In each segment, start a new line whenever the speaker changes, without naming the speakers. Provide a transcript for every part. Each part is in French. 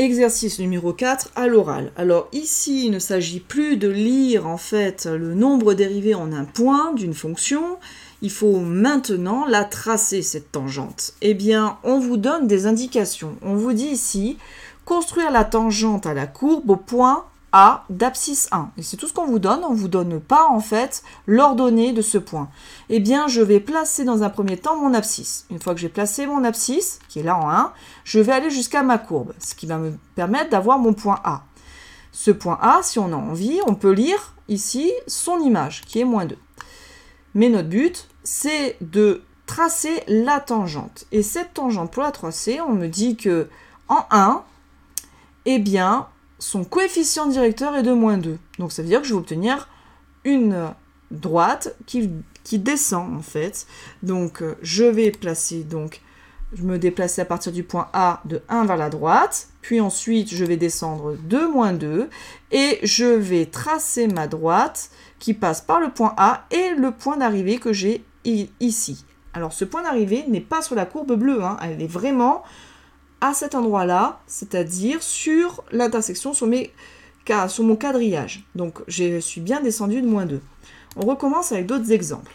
Exercice numéro 4 à l'oral. Alors ici, il ne s'agit plus de lire en fait le nombre dérivé en un point d'une fonction. Il faut maintenant la tracer, cette tangente. Eh bien, on vous donne des indications. On vous dit ici, construire la tangente à la courbe au point a d'abscisse 1. Et c'est tout ce qu'on vous donne, on ne vous donne pas en fait l'ordonnée de ce point. Eh bien, je vais placer dans un premier temps mon abscisse. Une fois que j'ai placé mon abscisse, qui est là en 1, je vais aller jusqu'à ma courbe, ce qui va me permettre d'avoir mon point A. Ce point A, si on a envie, on peut lire ici son image, qui est moins 2. Mais notre but, c'est de tracer la tangente. Et cette tangente, pour la tracer, on me dit que en 1, eh bien, son coefficient directeur est de moins 2. Donc ça veut dire que je vais obtenir une droite qui, descend en fait. Donc euh, je vais placer, donc je me déplacer à partir du point A de 1 vers la droite, puis ensuite je vais descendre de moins 2 et je vais tracer ma droite qui passe par le point A et le point d'arrivée que j'ai ici. Alors ce point d'arrivée n'est pas sur la courbe bleue, hein. elle est vraiment à cet endroit-là, c'est-à-dire sur l'intersection sur, sur mon quadrillage. Donc je suis bien descendu de moins 2. On recommence avec d'autres exemples.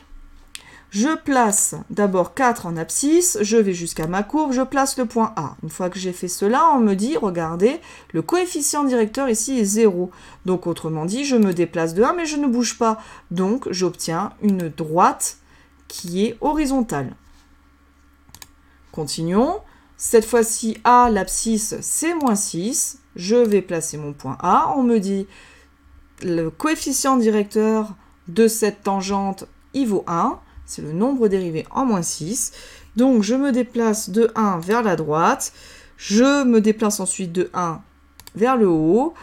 Je place d'abord 4 en abscisse, je vais jusqu'à ma courbe, je place le point A. Une fois que j'ai fait cela, on me dit, regardez, le coefficient directeur ici est 0. Donc autrement dit, je me déplace de 1, mais je ne bouge pas. Donc j'obtiens une droite qui est horizontale. Continuons. Cette fois-ci, A, l'abscisse, c'est moins 6. Je vais placer mon point A. On me dit le coefficient directeur de cette tangente, il vaut 1. C'est le nombre dérivé en moins 6. Donc, je me déplace de 1 vers la droite. Je me déplace ensuite de 1 vers le haut.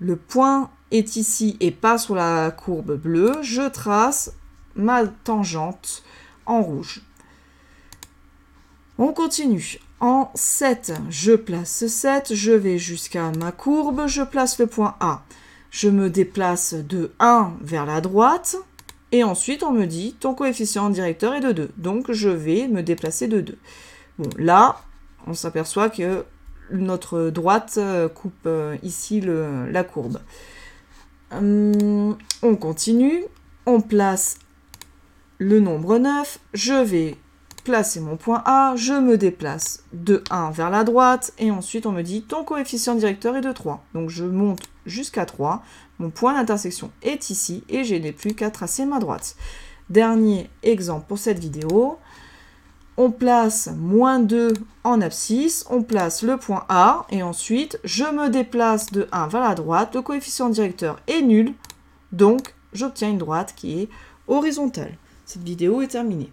Le point est ici et pas sur la courbe bleue. Je trace ma tangente en rouge. On continue. En 7, je place 7, je vais jusqu'à ma courbe, je place le point A. Je me déplace de 1 vers la droite, et ensuite on me dit ton coefficient directeur est de 2, donc je vais me déplacer de 2. Bon, là, on s'aperçoit que notre droite euh, coupe euh, ici la courbe. Hum, on continue, on place le nombre 9, je vais placer mon point A, je me déplace de 1 vers la droite, et ensuite on me dit ton coefficient directeur est de 3. Donc je monte jusqu'à 3, mon point d'intersection est ici, et je n'ai plus qu'à tracer ma droite. Dernier exemple pour cette vidéo, on place moins 2 en abscisse, on place le point A, et ensuite je me déplace de 1 vers la droite, le coefficient directeur est nul, donc j'obtiens une droite qui est horizontale. Cette vidéo est terminée.